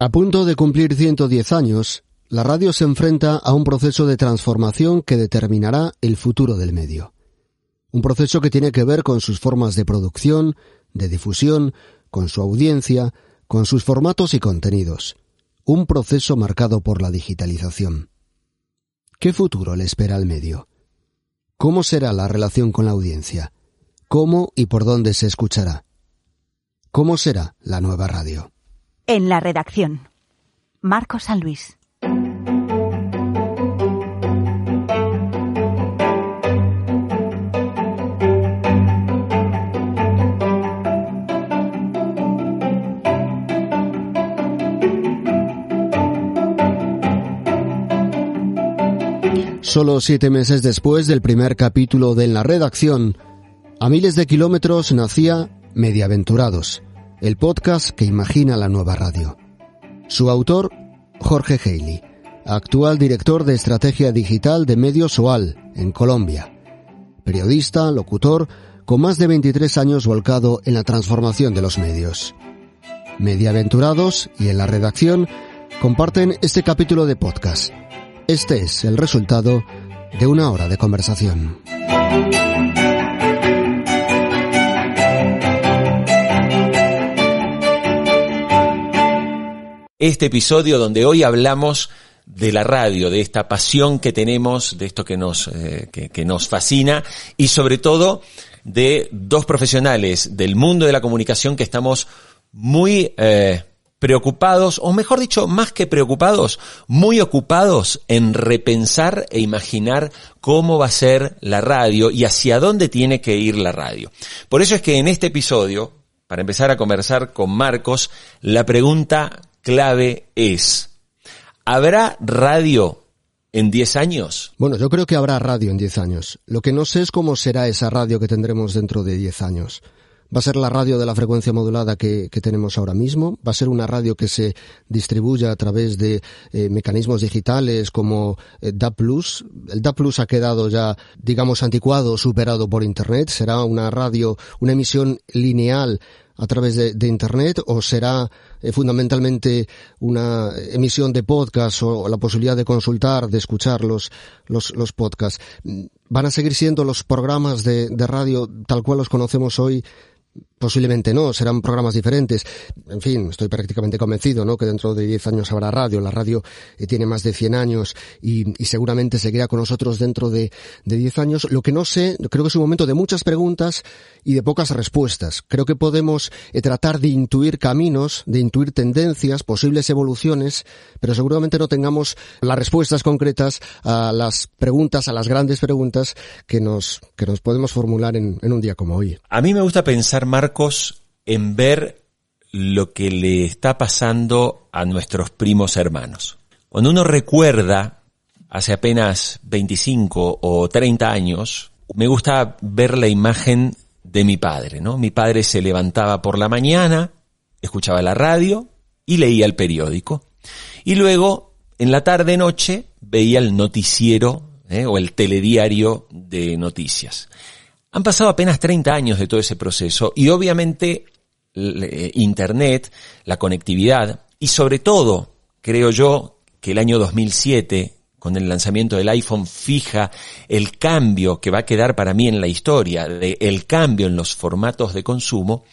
A punto de cumplir 110 años, la radio se enfrenta a un proceso de transformación que determinará el futuro del medio. Un proceso que tiene que ver con sus formas de producción, de difusión, con su audiencia, con sus formatos y contenidos. Un proceso marcado por la digitalización. ¿Qué futuro le espera al medio? ¿Cómo será la relación con la audiencia? ¿Cómo y por dónde se escuchará? ¿Cómo será la nueva radio? En la redacción. Marco San Luis. Solo siete meses después del primer capítulo de En la redacción, a miles de kilómetros nacía Mediaventurados, el podcast que imagina la nueva radio. Su autor, Jorge Haley, actual director de estrategia digital de Medios OAL, en Colombia. Periodista, locutor, con más de 23 años volcado en la transformación de los medios. Mediaventurados y en la redacción comparten este capítulo de podcast. Este es el resultado de una hora de conversación. Este episodio donde hoy hablamos de la radio, de esta pasión que tenemos, de esto que nos, eh, que, nos fascina y sobre todo de dos profesionales del mundo de la comunicación que estamos muy eh, preocupados, o mejor dicho, más que preocupados, muy ocupados en repensar e imaginar cómo va a ser la radio y hacia dónde tiene que ir la radio. Por eso es que en este episodio, para empezar a conversar con Marcos, la pregunta clave es, ¿habrá radio en 10 años? Bueno, yo creo que habrá radio en 10 años. Lo que no sé es cómo será esa radio que tendremos dentro de 10 años. Va a ser la radio de la frecuencia modulada que, tenemos ahora mismo. Va a ser una radio que se distribuya a través de eh, mecanismos digitales como eh, DAP+. El DAP ha quedado ya, digamos, anticuado, superado por Internet. Será una radio, una emisión lineal a través de, Internet o será eh, fundamentalmente una emisión de podcast o la posibilidad de consultar, de escuchar los, los, los podcasts? ¿Van a seguir siendo los programas de, de radio tal cual los conocemos hoy Posiblemente no, serán programas diferentes. En fin, estoy prácticamente convencido, ¿no? Que dentro de 10 años habrá radio. La radio eh, tiene más de 100 años y, seguramente seguirá con nosotros dentro de, de 10 años. Lo que no sé, creo que es un momento de muchas preguntas y de pocas respuestas. Creo que podemos eh, tratar de intuir caminos, de intuir tendencias, posibles evoluciones, pero seguramente no tengamos las respuestas concretas a las preguntas, a las grandes preguntas que nos, que nos podemos formular en, en un día como hoy. A mí me gusta pensar, En ver lo que le está pasando a nuestros primos hermanos. Cuando uno recuerda hace apenas 25 o 30 años, me gusta ver la imagen de mi padre, ¿no? Mi padre se levantaba por la mañana, escuchaba la radio y leía el periódico. Y luego, en la tarde noche, veía el noticiero ¿eh? o el telediario de noticias. Han pasado apenas 30 años de todo ese proceso y obviamente Internet, la conectividad y sobre todo, creo yo, que el año 2007, con el lanzamiento del iPhone, fija el cambio que va a quedar para mí en la historia, de el cambio en los formatos de consumo,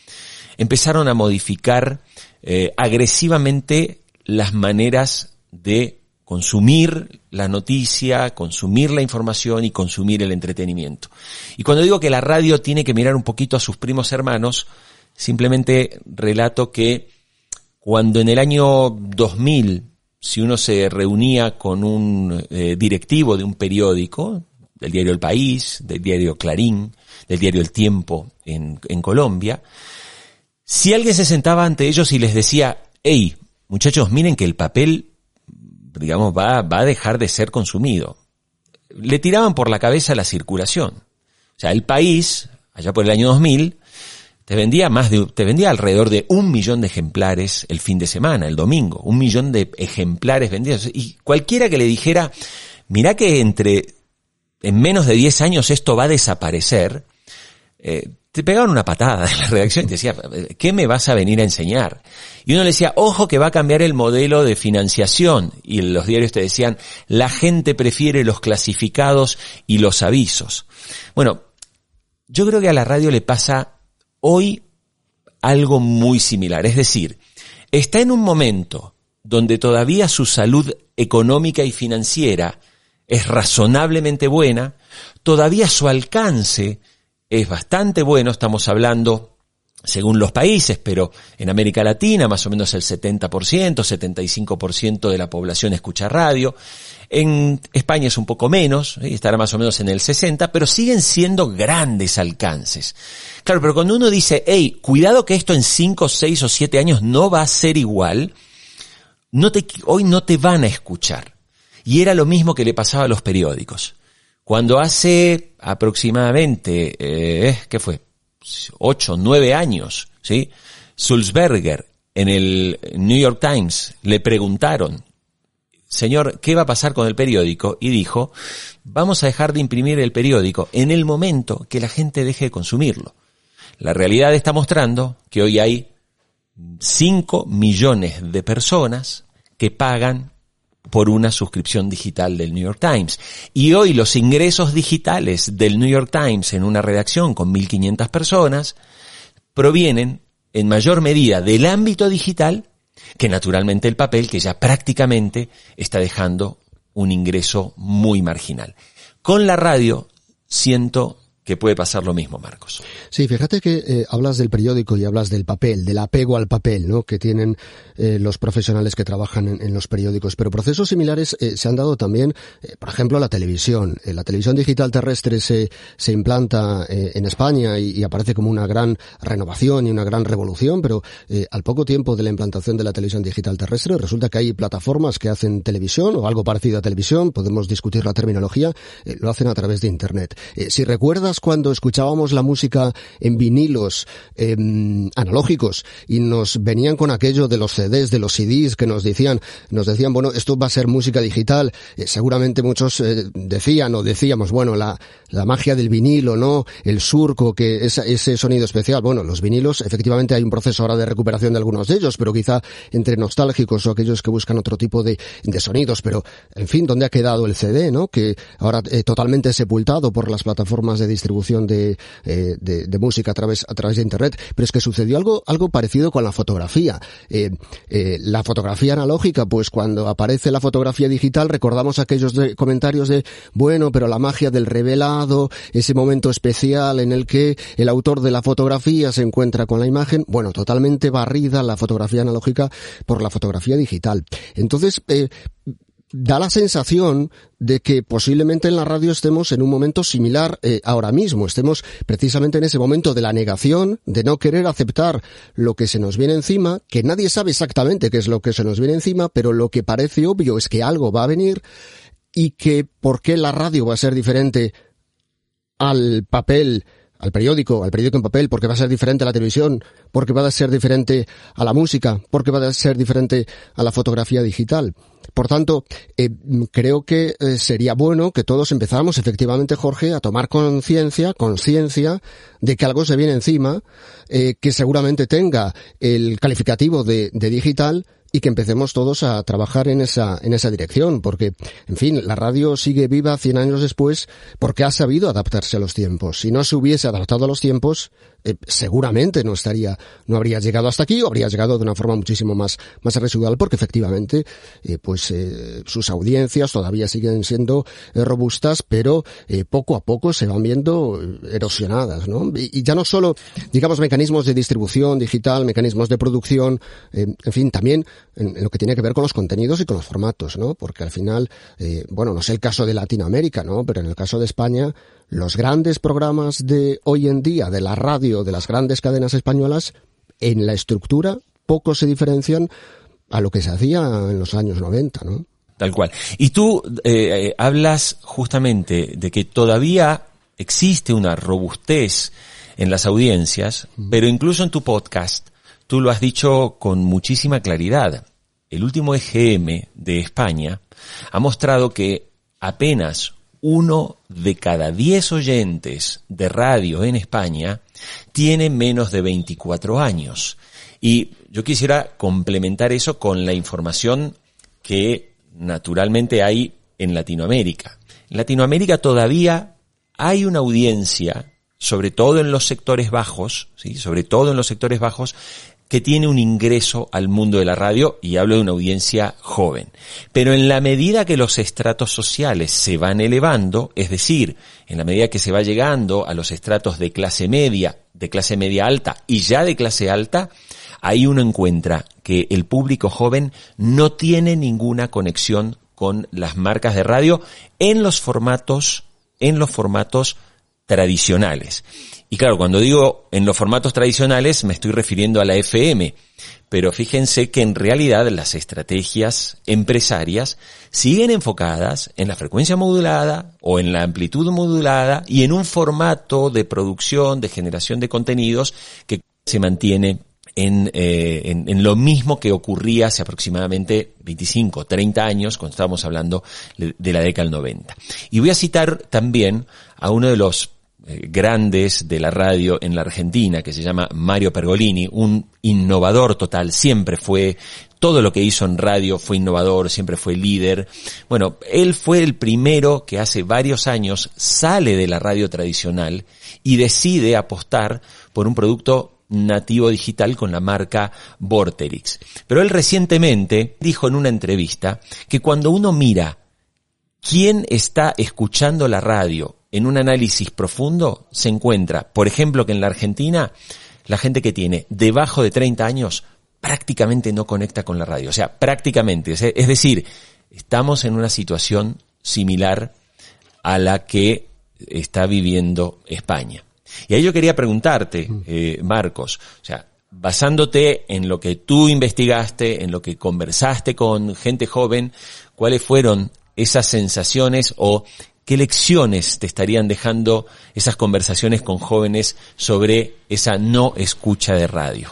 empezaron a modificar eh, agresivamente las maneras de consumir la noticia, consumir la información y consumir el entretenimiento. Y cuando digo que la radio tiene que mirar un poquito a sus primos hermanos, simplemente relato que cuando en el año 2000, si uno se reunía con un eh, directivo de un periódico, del diario El País, del diario Clarín, del diario El Tiempo en, en Colombia, si alguien se sentaba ante ellos y les decía, hey, muchachos, miren que el papel digamos, va, va a dejar de ser consumido. Le tiraban por la cabeza la circulación. O sea, el país, allá por el año 2000, te vendía más de, te vendía alrededor de un millón de ejemplares el fin de semana, el domingo, un millón de ejemplares vendidos. Y cualquiera que le dijera, mira que entre, en menos de 10 años esto va a desaparecer, eh, te pegaban una patada en la redacción y te decía, ¿qué me vas a venir a enseñar? Y uno le decía, ojo que va a cambiar el modelo de financiación. Y los diarios te decían, la gente prefiere los clasificados y los avisos. Bueno, yo creo que a la radio le pasa hoy algo muy similar. Es decir, está en un momento donde todavía su salud económica y financiera es razonablemente buena, todavía su alcance es bastante bueno, estamos hablando según los países, pero en América Latina más o menos el 70%, 75% de la población escucha radio. En España es un poco menos, ¿eh? estará más o menos en el 60%, pero siguen siendo grandes alcances. Claro, pero cuando uno dice, hey, cuidado que esto en 5, 6 o 7 años no va a ser igual, hoy no te van a escuchar. Y era lo mismo que le pasaba a los periódicos. Cuando hace aproximadamente, eh, ¿qué fue? Ocho, nueve años, ¿sí? Sulzberger en el New York Times le preguntaron, señor, ¿qué va a pasar con el periódico? Y dijo, vamos a dejar de imprimir el periódico en el momento que la gente deje de consumirlo. La realidad está mostrando que hoy hay 5 millones de personas que pagan por una suscripción digital del New York Times. Y hoy los ingresos digitales del New York Times en una redacción con 1.500 personas provienen en mayor medida del ámbito digital que naturalmente el papel que ya prácticamente está dejando un ingreso muy marginal. Con la radio siento que puede pasar lo mismo, Marcos. Sí, fíjate que eh, hablas del periódico y hablas del papel, del apego al papel, ¿no? Que tienen eh, los profesionales que trabajan en, los periódicos. Pero procesos similares eh, se han dado también, por ejemplo, a la televisión. la televisión digital terrestre se, se implanta en España y, aparece como una gran renovación y una gran revolución, pero al poco tiempo de la implantación de la televisión digital terrestre resulta que hay plataformas que hacen televisión o algo parecido a televisión, podemos discutir la terminología, lo hacen a través de Internet. si recuerdas cuando escuchábamos la música en vinilos em, analógicos y nos venían con aquello de los CDs, de los CDs que nos decían, nos decían, bueno, esto va a ser música digital. Eh, seguramente muchos eh, decían o decíamos, bueno, la, la magia del vinilo, ¿no? El surco, que es ese sonido especial. Bueno, los vinilos, efectivamente hay un proceso ahora de recuperación de algunos de ellos, pero quizá entre nostálgicos o aquellos que buscan otro tipo de, de sonidos, pero en fin, ¿dónde ha quedado el CD, no? Que ahora eh, totalmente sepultado por las plataformas de distribución distribución de, eh, de, música a través, a través de Internet, pero es que sucedió algo, algo parecido con la fotografía. Eh, eh, la fotografía analógica, pues cuando aparece la fotografía digital, recordamos aquellos comentarios de, bueno, pero la magia del revelado, ese momento especial en el que el autor de la fotografía se encuentra con la imagen, bueno, totalmente barrida la fotografía analógica por la fotografía digital. Entonces, da la sensación de que posiblemente en la radio estemos en un momento similar eh, ahora mismo, estemos precisamente en ese momento de la negación, de no querer aceptar lo que se nos viene encima, que nadie sabe exactamente qué es lo que se nos viene encima, pero lo que parece obvio es que algo va a venir y que por qué la radio va a ser diferente al papel al periódico, al periódico en papel, porque va a ser diferente a la televisión, porque va a ser diferente a la música, porque va a ser diferente a la fotografía digital. Por tanto, eh, creo que eh, sería bueno que todos empezáramos efectivamente, Jorge, a tomar conciencia, conciencia de que algo se viene encima, eh, que seguramente tenga el calificativo de, de digital, y que empecemos todos a trabajar en esa, en esa dirección, porque, en fin, la radio sigue viva 100 años después porque ha sabido adaptarse a los tiempos. Si no se hubiese adaptado a los tiempos, eh, seguramente no estaría, no habría llegado hasta aquí o habría llegado de una forma muchísimo más, más residual porque efectivamente, eh, pues, eh, sus audiencias todavía siguen siendo robustas, pero poco a poco se van viendo erosionadas, ¿no? Y, ya no solo, digamos, mecanismos de distribución digital, mecanismos de producción, en fin, también en, lo que tiene que ver con los contenidos y con los formatos, ¿no? Porque al final, bueno, no sé el caso de Latinoamérica, ¿no? Pero en el caso de España, los grandes programas de hoy en día, de la radio, de las grandes cadenas españolas, en la estructura poco se diferencian a lo que se hacía en los años 90, ¿no? Tal cual. Y tú eh, eh, hablas justamente de que todavía existe una robustez en las audiencias, pero incluso en tu podcast tú lo has dicho con muchísima claridad. El último EGM de España ha mostrado que apenas uno de cada diez oyentes de radio en España tiene menos de 24 años. Y yo quisiera complementar eso con la información que naturalmente hay en Latinoamérica. En Latinoamérica todavía hay una audiencia, sobre todo en los sectores bajos, ¿sí? sobre todo en los sectores bajos, que tiene un ingreso al mundo de la radio y hablo de una audiencia joven. Pero en la medida que los estratos sociales se van elevando, es decir, en la medida que se va llegando a los estratos de clase media, de clase media alta y ya de clase alta, ahí uno encuentra que el público joven no tiene ninguna conexión con las marcas de radio en los formatos, en los formatos tradicionales. Y claro, cuando digo en los formatos tradicionales me estoy refiriendo a la FM, pero fíjense que en realidad las estrategias empresarias siguen enfocadas en la frecuencia modulada o en la amplitud modulada y en un formato de producción, de generación de contenidos que se mantiene en, eh, en, lo mismo que ocurría hace aproximadamente 25, 30 años, cuando estábamos hablando de la década del 90. Y voy a citar también a uno de los grandes de la radio en la Argentina, que se llama Mario Pergolini, un innovador total, siempre fue, todo lo que hizo en radio fue innovador, siempre fue líder. Bueno, él fue el primero que hace varios años sale de la radio tradicional y decide apostar por un producto nativo digital con la marca Vorterix. Pero él recientemente dijo en una entrevista que cuando uno mira quién está escuchando la radio en un análisis profundo se encuentra, por ejemplo, que en la Argentina la gente que tiene debajo de 30 años prácticamente no conecta con la radio. O sea, prácticamente. Es decir, estamos en una situación similar a la que está viviendo España. Y ahí yo quería preguntarte, mm. eh, Marcos, o sea, basándote en lo que tú investigaste, en lo que conversaste con gente joven, ¿cuáles fueron esas sensaciones o ¿Qué lecciones te estarían dejando esas conversaciones con jóvenes sobre esa no escucha de radio?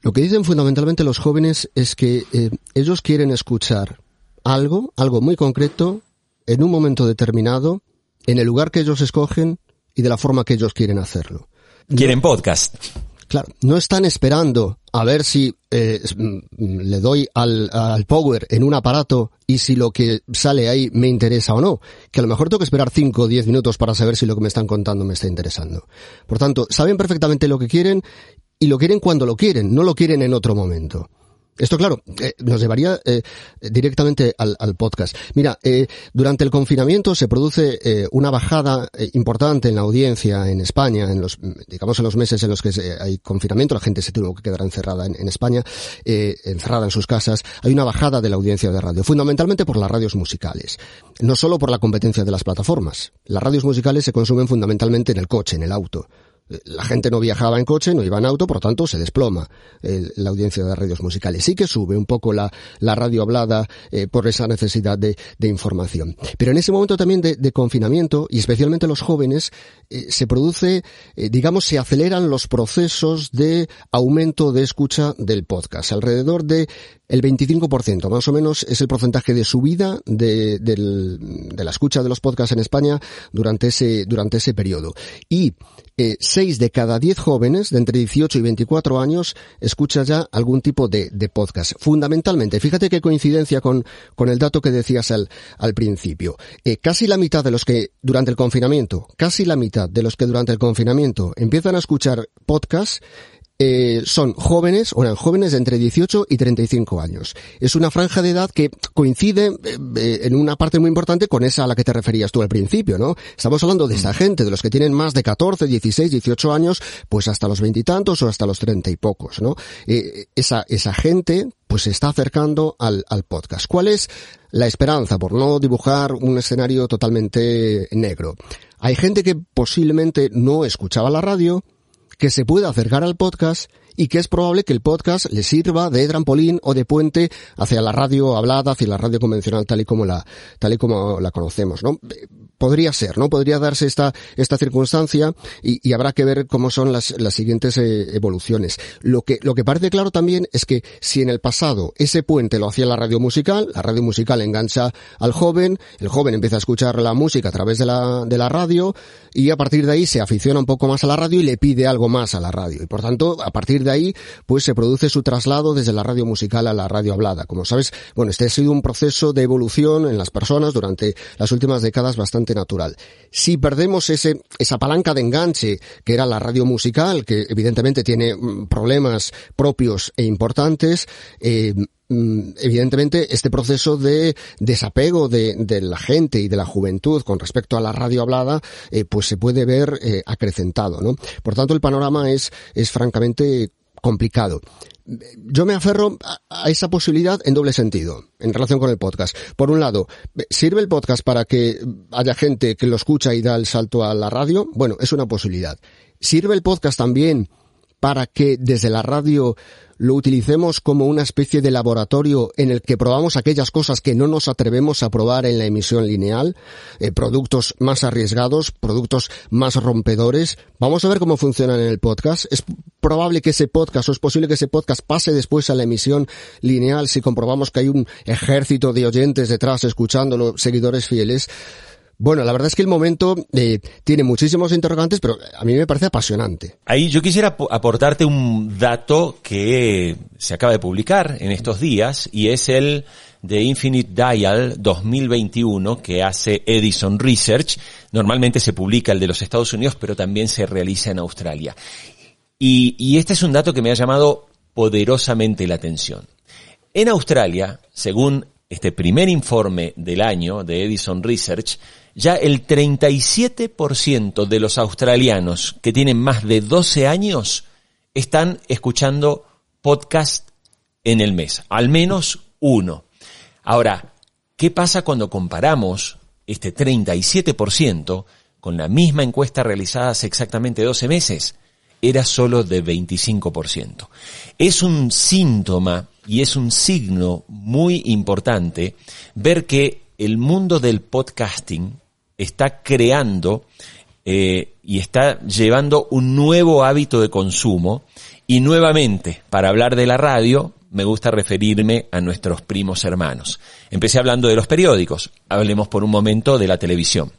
Lo que dicen fundamentalmente los jóvenes es que eh, ellos quieren escuchar algo, algo muy concreto, en un momento determinado, en el lugar que ellos escogen y de la forma que ellos quieren hacerlo. Quieren podcast. Claro, no están esperando a ver si eh, mm, le doy al, al, power en un aparato y si lo que sale ahí me interesa o no. Que a lo mejor tengo que esperar 5 o 10 minutos para saber si lo que me están contando me está interesando. Por tanto, saben perfectamente lo que quieren y lo quieren cuando lo quieren, no lo quieren en otro momento. Esto, claro, eh, nos llevaría eh, directamente al, podcast. Mira, eh, durante el confinamiento se produce eh, una bajada importante en la audiencia en España, en los, digamos, en los meses en los que hay confinamiento, la gente se tuvo que quedar encerrada en, en España, encerrada en sus casas. Hay una bajada de la audiencia de radio, fundamentalmente por las radios musicales. No solo por la competencia de las plataformas. Las radios musicales se consumen fundamentalmente en el coche, en el auto la gente no viajaba en coche, no iba en auto, por lo tanto se desploma eh, la audiencia de radios musicales. Sí que sube un poco la, radio hablada eh, por esa necesidad de, información. Pero en ese momento también de, confinamiento, y especialmente los jóvenes, eh, se produce, eh, digamos, se aceleran los procesos de aumento de escucha del podcast. Alrededor de el 25%, más o menos, es el porcentaje de subida de, de, la escucha de los podcasts en España durante ese, durante ese periodo. Y eh, 6 de cada 10 jóvenes de entre 18 y 24 años escucha ya algún tipo de, podcast. Fundamentalmente, fíjate qué coincidencia con, con el dato que decías al, al principio. Eh, casi la mitad de los que durante el confinamiento, casi la mitad de los que durante el confinamiento empiezan a escuchar podcasts eh, son jóvenes, o eran jóvenes de entre 18 y 35 años. Es una franja de edad que coincide eh, eh, en una parte muy importante con esa a la que te referías tú al principio, ¿no? Estamos hablando de esa mm. gente, de los que tienen más de 14, 16, 18 años, pues hasta los veintitantos o hasta los treinta y pocos, ¿no? Eh, esa, esa gente, pues se está acercando al, al podcast. ¿Cuál es la esperanza, por no dibujar un escenario totalmente negro? Hay gente que posiblemente no escuchaba la radio, que se pueda acercar al podcast y que es probable que el podcast le sirva de trampolín o de puente hacia la radio hablada, hacia la radio convencional tal y como la, tal y como la conocemos, ¿no? Podría ser, ¿no? Podría darse esta, esta circunstancia y, habrá que ver cómo son las, las siguientes eh, evoluciones. Lo que, lo que parece claro también es que si en el pasado ese puente lo hacía la radio musical, la radio musical engancha al joven, el joven empieza a escuchar la música a través de la, de la radio y a partir de ahí se aficiona un poco más a la radio y le pide algo más a la radio. Y por tanto, a partir de ahí, pues se produce su traslado desde la radio musical a la radio hablada. Como sabes, bueno, este ha sido un proceso de evolución en las personas durante las últimas décadas bastante natural. Si perdemos ese, esa palanca de enganche que era la radio musical, que evidentemente tiene mm, problemas propios e importantes, eh, mm, evidentemente este proceso de desapego de, la gente y de la juventud con respecto a la radio hablada eh, pues se puede ver eh, acrecentado no por tanto el panorama es es francamente complicado yo me aferro a esa posibilidad en doble sentido, en relación con el podcast. Por un lado, ¿sirve el podcast para que haya gente que lo escucha y da el salto a la radio? Bueno, es una posibilidad. ¿Sirve el podcast también para que desde la radio lo utilicemos como una especie de laboratorio en el que probamos aquellas cosas que no nos atrevemos a probar en la emisión lineal, eh, productos más arriesgados, productos más rompedores. Vamos a ver cómo funcionan en el podcast. Es probable que ese podcast o es posible que ese podcast pase después a la emisión lineal si comprobamos que hay un ejército de oyentes detrás escuchándolo, seguidores fieles. Bueno, la verdad es que el momento eh, tiene muchísimos interrogantes, pero a mí me parece apasionante. Ahí yo quisiera aportarte un dato que se acaba de publicar en estos días y es el de Infinite Dial 2021 que hace Edison Research. Normalmente se publica el de los Estados Unidos, pero también se realiza en Australia. Y, y este es un dato que me ha llamado poderosamente la atención. En Australia, según este primer informe del año de Edison Research, ya el 37% de los australianos que tienen más de 12 años están escuchando podcast en el mes, al menos uno. Ahora, ¿qué pasa cuando comparamos este 37% con la misma encuesta realizada hace exactamente 12 meses? Era solo de 25%. Es un síntoma y es un signo muy importante ver que el mundo del podcasting está creando eh, y está llevando un nuevo hábito de consumo y nuevamente, para hablar de la radio, me gusta referirme a nuestros primos hermanos. Empecé hablando de los periódicos, hablemos por un momento de la televisión.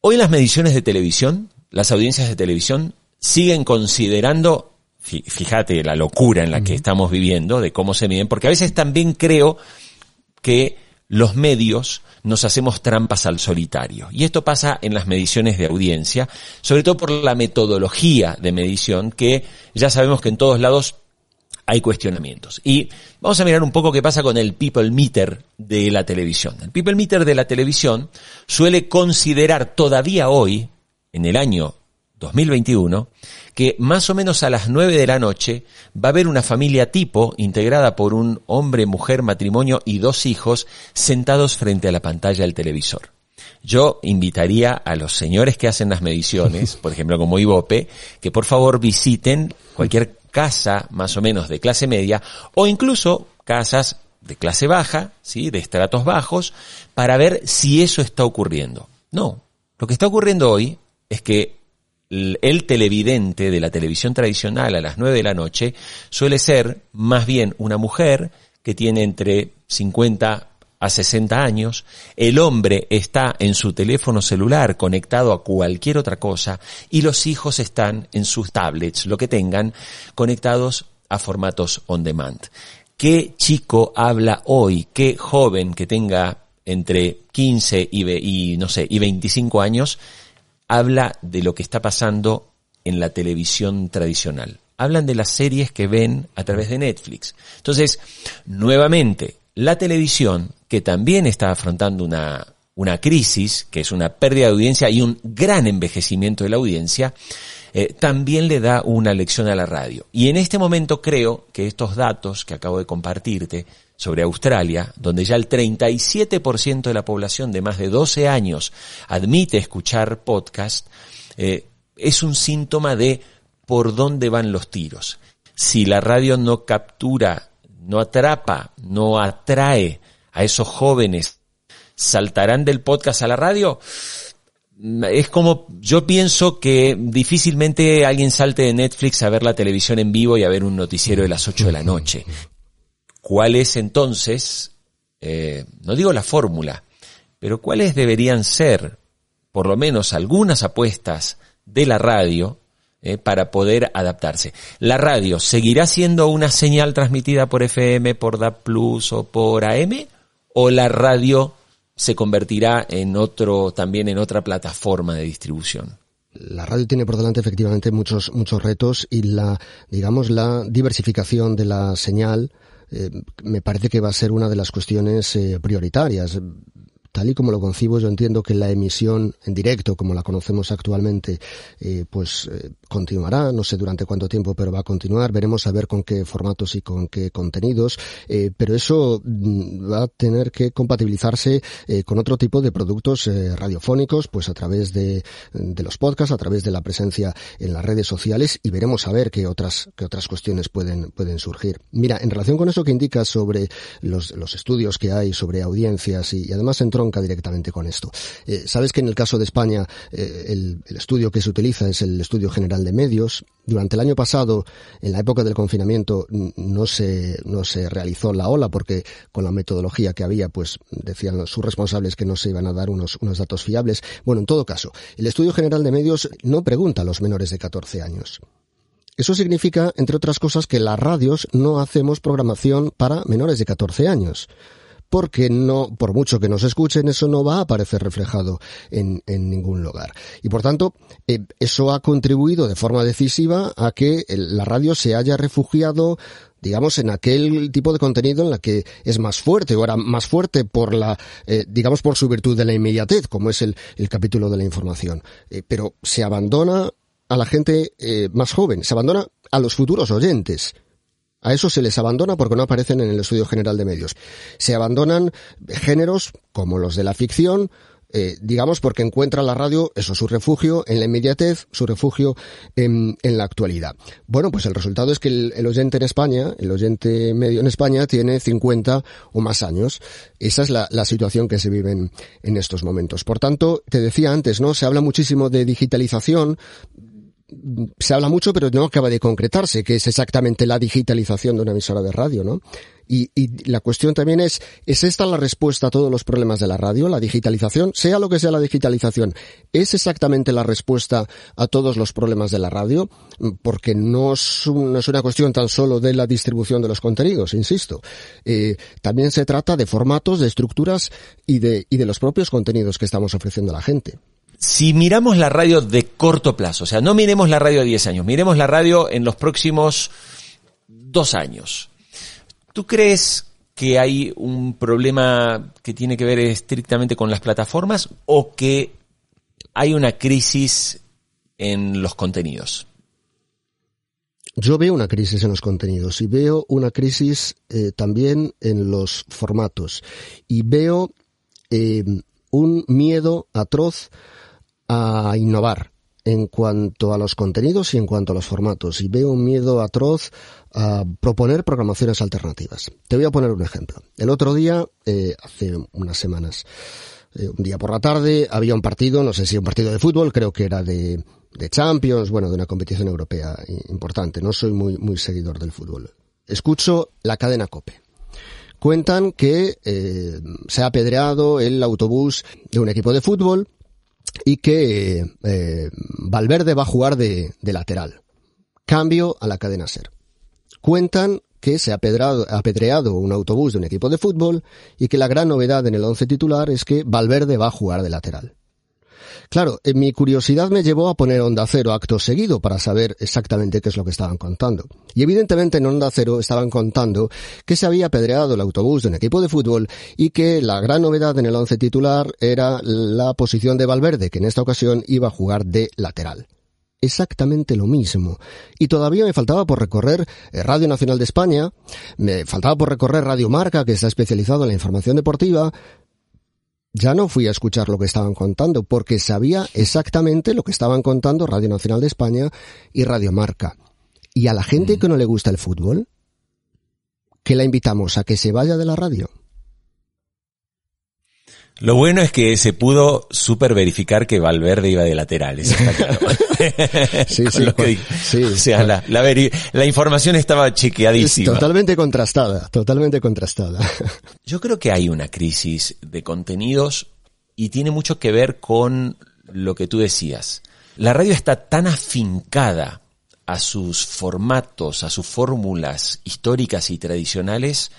Hoy las mediciones de televisión, las audiencias de televisión, siguen considerando, fíjate la locura en la que estamos viviendo, de cómo se miden, porque a veces también creo que los medios nos hacemos trampas al solitario. Y esto pasa en las mediciones de audiencia, sobre todo por la metodología de medición que ya sabemos que en todos lados hay cuestionamientos. Y vamos a mirar un poco qué pasa con el people meter de la televisión. El people meter de la televisión suele considerar todavía hoy, en el año 2021, que más o menos a las 9 de la noche va a haber una familia tipo integrada por un hombre, mujer, matrimonio y dos hijos sentados frente a la pantalla del televisor. Yo invitaría a los señores que hacen las mediciones, por ejemplo como Ibope, que por favor visiten cualquier casa más o menos de clase media o incluso casas de clase baja, ¿sí? de estratos bajos, para ver si eso está ocurriendo. No, lo que está ocurriendo hoy es que el televidente de la televisión tradicional a las 9 de la noche suele ser más bien una mujer que tiene entre 50 a 60 años, el hombre está en su teléfono celular conectado a cualquier otra cosa y los hijos están en sus tablets, lo que tengan, conectados a formatos on demand. ¿Qué chico habla hoy? ¿Qué joven que tenga entre 15 y, y no sé, y 25 años habla de lo que está pasando en la televisión tradicional. Hablan de las series que ven a través de Netflix. Entonces, nuevamente, la televisión, que también está afrontando una, una crisis, que es una pérdida de audiencia y un gran envejecimiento de la audiencia, eh, también le da una lección a la radio. Y en este momento creo que estos datos que acabo de compartirte sobre Australia, donde ya el 37% de la población de más de 12 años admite escuchar podcast, eh, es un síntoma de por dónde van los tiros. Si la radio no captura, no atrapa, no atrae a esos jóvenes saltarán del podcast a la radio. Es como, yo pienso que difícilmente alguien salte de Netflix a ver la televisión en vivo y a ver un noticiero de las 8 de la noche. ¿Cuál es entonces, eh, no digo la fórmula, pero cuáles deberían ser, por lo menos algunas apuestas de la radio eh, para poder adaptarse. La radio seguirá siendo una señal transmitida por FM, por DAP Plus o por AM o la radio se convertirá en otro también en otra plataforma de distribución. La radio tiene por delante efectivamente muchos muchos retos y la digamos la diversificación de la señal eh, me parece que va a ser una de las cuestiones eh, prioritarias tal y como lo concibo, yo entiendo que la emisión en directo, como la conocemos actualmente, eh, pues eh, continuará, no sé durante cuánto tiempo, pero va a continuar. Veremos a ver con qué formatos y con qué contenidos, eh, pero eso mm, va a tener que compatibilizarse con otro tipo de productos radiofónicos, pues a través de, los podcasts, a través de la presencia en las redes sociales y veremos a ver qué otras, qué otras cuestiones pueden, pueden surgir. Mira, en relación con eso que indicas sobre los, los estudios que hay sobre audiencias y, y además entró directamente con esto. Eh, Sabes que en el caso de España eh, el, estudio que se utiliza es el Estudio General de Medios. Durante el año pasado, en la época del confinamiento, no se, no se realizó la ola porque con la metodología que había, pues decían sus responsables que no se iban a dar unos, unos datos fiables. Bueno, en todo caso, el Estudio General de Medios no pregunta a los menores de 14 años. Eso significa, entre otras cosas, que las radios no hacemos programación para menores de 14 años porque no, por mucho que nos escuchen, eso no va a aparecer reflejado en, ningún lugar. Y por tanto, eh, eso ha contribuido de forma decisiva a que la radio se haya refugiado digamos, en aquel tipo de contenido en la que es más fuerte, o era más fuerte por la, eh, digamos, por su virtud de la inmediatez, como es el, capítulo de la información. Eh, pero se abandona a la gente más joven, se abandona a los futuros oyentes. A eso se les abandona porque no aparecen en el estudio general de medios. Se abandonan géneros como los de la ficción, eh, digamos porque encuentra la radio, eso, su refugio en la inmediatez, su refugio en, la actualidad. Bueno, pues el resultado es que el, oyente en España, el oyente medio en España, tiene 50 o más años. Esa es la, situación que se vive en, en estos momentos. Por tanto, te decía antes, ¿no? Se habla muchísimo de digitalización, se habla mucho, pero no acaba de concretarse, que es exactamente la digitalización de una emisora de radio, ¿no? Y, la cuestión también es, ¿es esta la respuesta a todos los problemas de la radio, la digitalización? Sea lo que sea la digitalización, ¿es exactamente la respuesta a todos los problemas de la radio? Porque no es, una cuestión tan solo de la distribución de los contenidos, insisto. Eh, también se trata de formatos, de estructuras y de, y de los propios contenidos que estamos ofreciendo a la gente si miramos la radio de corto plazo, o sea, no miremos la radio de 10 años, miremos la radio en los próximos dos años, ¿tú crees que hay un problema que tiene que ver estrictamente con las plataformas o que hay una crisis en los contenidos? Yo veo una crisis en los contenidos y veo una crisis eh, también en los formatos y veo eh, un miedo atroz a innovar en cuanto a los contenidos y en cuanto a los formatos y veo un miedo atroz a proponer programaciones alternativas. Te voy a poner un ejemplo. El otro día, eh, hace unas semanas, eh, un día por la tarde, había un partido, no sé si un partido de fútbol, creo que era de, Champions, bueno, de una competición europea importante. No soy muy, muy seguidor del fútbol. Escucho la cadena Cope cuentan que eh, se ha apedreado el autobús de un equipo de fútbol y que eh, Valverde va a jugar de, lateral. Cambio a la cadena SER. Cuentan que se ha apedreado un autobús de un equipo de fútbol y que la gran novedad en el once titular es que Valverde va a jugar de lateral. Claro, eh, mi curiosidad me llevó a poner Onda Cero acto seguido para saber exactamente qué es lo que estaban contando. Y evidentemente en Onda Cero estaban contando que se había apedreado el autobús de un equipo de fútbol y que la gran novedad en el once titular era la posición de Valverde, que en esta ocasión iba a jugar de lateral exactamente lo mismo. Y todavía me faltaba por recorrer eh, Radio Nacional de España, me faltaba por recorrer Radio Marca, que está especializado en la información deportiva, ya no fui a escuchar lo que estaban contando, porque sabía exactamente lo que estaban contando Radio Nacional de España y Radio Marca. Y a la gente mm. que no le gusta el fútbol, que la invitamos a que se vaya de la radio. Lo bueno es que se pudo super verificar que Valverde iba de lateral, eso está claro. sí, sí, sí, O sea, la, la, la, información estaba chequeadísima. Totalmente contrastada, totalmente contrastada. Yo creo que hay una crisis de contenidos y tiene mucho que ver con lo que tú decías. La radio está tan afincada a sus formatos, a sus fórmulas históricas y tradicionales,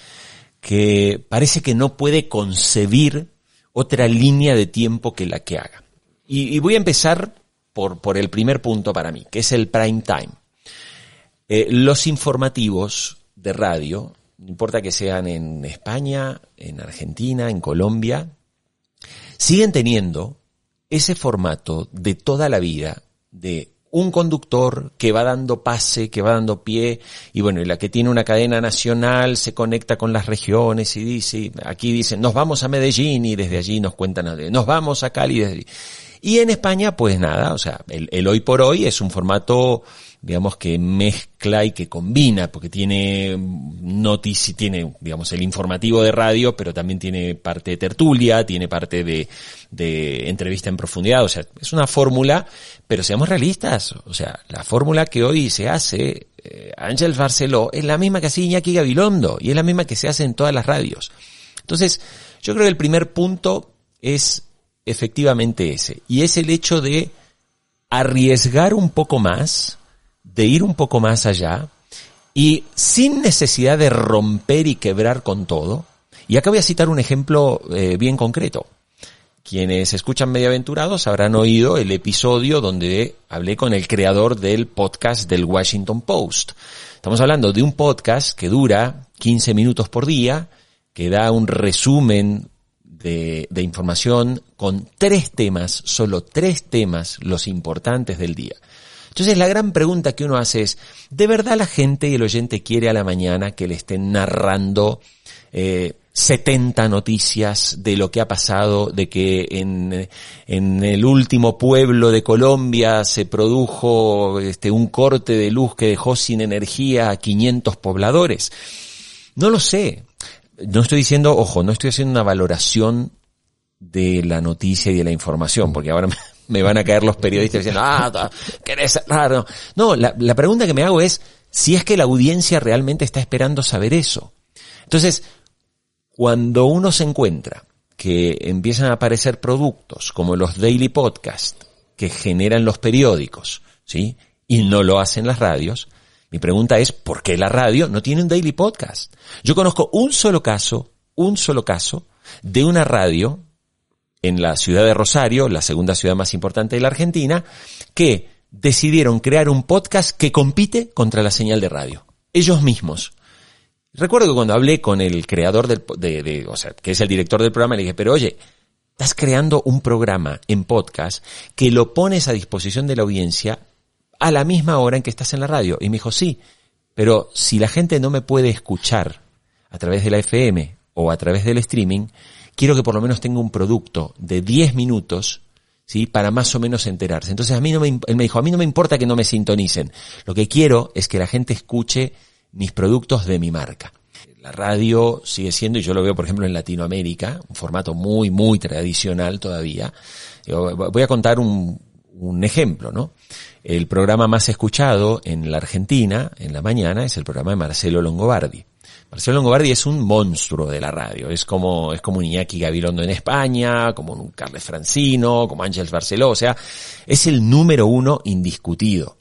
que parece que no puede concebir otra línea de tiempo que la que haga. Y, voy a empezar por, por, el primer punto para mí, que es el prime time. Eh, los informativos de radio, no importa que sean en España, en Argentina, en Colombia, siguen teniendo ese formato de toda la vida de un conductor que va dando pase, que va dando pie, y bueno, y la que tiene una cadena nacional se conecta con las regiones y dice, aquí dicen, nos vamos a Medellín y desde allí nos cuentan, nos vamos a Cali desde allí. Y en España, pues nada, o sea, el, el hoy por hoy es un formato digamos que mezcla y que combina, porque tiene noticias, tiene, digamos, el informativo de radio, pero también tiene parte de tertulia, tiene parte de, de entrevista en profundidad, o sea, es una fórmula, pero seamos realistas, o sea, la fórmula que hoy se hace, eh, Ángel Barceló, es la misma que hacía Iñaki Gabilondo, y es la misma que se hace en todas las radios. Entonces, yo creo que el primer punto es efectivamente ese, y es el hecho de arriesgar un poco más, de ir un poco más allá y sin necesidad de romper y quebrar con todo. Y acá voy a citar un ejemplo eh, bien concreto. Quienes escuchan Mediaventurados habrán oído el episodio donde hablé con el creador del podcast del Washington Post. Estamos hablando de un podcast que dura 15 minutos por día, que da un resumen de, de información con tres temas, solo tres temas, los importantes del día. Entonces la gran pregunta que uno hace es, ¿de verdad la gente y el oyente quiere a la mañana que le estén narrando eh, 70 noticias de lo que ha pasado, de que en, en, el último pueblo de Colombia se produjo este, un corte de luz que dejó sin energía a 500 pobladores. No lo sé. No estoy diciendo, ojo, no estoy haciendo una valoración de la noticia y de la información, porque ahora me van a caer los periodistas diciendo, ah, querés raro. No, la, la pregunta que me hago es si es que la audiencia realmente está esperando saber eso. Entonces, cuando uno se encuentra que empiezan a aparecer productos como los daily podcast que generan los periódicos, ¿sí? Y no lo hacen las radios, mi pregunta es, ¿por qué la radio no tiene un daily podcast? Yo conozco un solo caso, un solo caso, de una radio en la ciudad de Rosario, la segunda ciudad más importante de la Argentina, que decidieron crear un podcast que compite contra la señal de radio. Ellos mismos. Recuerdo que cuando hablé con el creador del, de, de, o sea, que es el director del programa, le dije, pero oye, estás creando un programa en podcast que lo pones a disposición de la audiencia a la misma hora en que estás en la radio. Y me dijo, sí, pero si la gente no me puede escuchar a través de la FM o a través del streaming, quiero que por lo menos tenga un producto de 10 minutos, ¿sí? Para más o menos enterarse. Entonces a mí no me, él me dijo, a mí no me importa que no me sintonicen. Lo que quiero es que la gente escuche mis productos de mi marca. La radio sigue siendo, y yo lo veo por ejemplo en Latinoamérica, un formato muy, muy tradicional todavía. Voy a contar un, un ejemplo, ¿no? El programa más escuchado en la Argentina, en la mañana, es el programa de Marcelo Longobardi. Marcelo Longobardi es un monstruo de la radio. Es como, es como un Iñaki Gabilondo en España, como un Carles Francino, como Ángel Barceló. O sea, es el número uno indiscutido.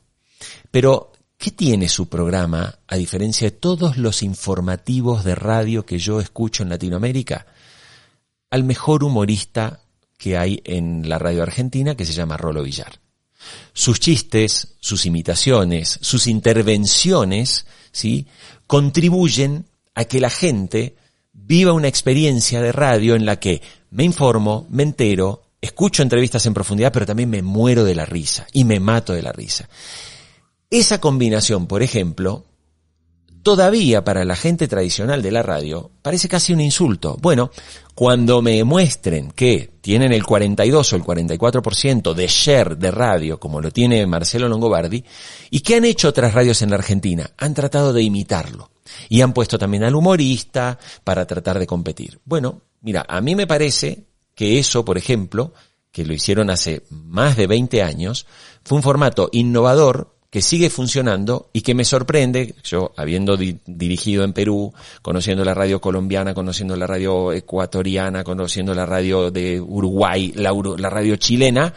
Pero, ¿qué tiene su programa a diferencia de todos los informativos de radio que yo escucho en Latinoamérica? Al mejor humorista que hay en la radio argentina que se llama Rolo Villar. Sus chistes, sus imitaciones, sus intervenciones, ¿sí? contribuyen a que la gente viva una experiencia de radio en la que me informo, me entero, escucho entrevistas en profundidad, pero también me muero de la risa y me mato de la risa. Esa combinación, por ejemplo, todavía para la gente tradicional de la radio parece casi un insulto. Bueno, cuando me muestren que tienen el 42 o el 44% de share de radio, como lo tiene Marcelo Longobardi, y que han hecho otras radios en la Argentina, han tratado de imitarlo. Y han puesto también al humorista para tratar de competir. Bueno, mira, a mí me parece que eso, por ejemplo, que lo hicieron hace más de 20 años, fue un formato innovador que sigue funcionando y que me sorprende, yo habiendo dirigido en Perú, conociendo la radio colombiana, conociendo la radio ecuatoriana, conociendo la radio de Uruguay, la, la radio chilena,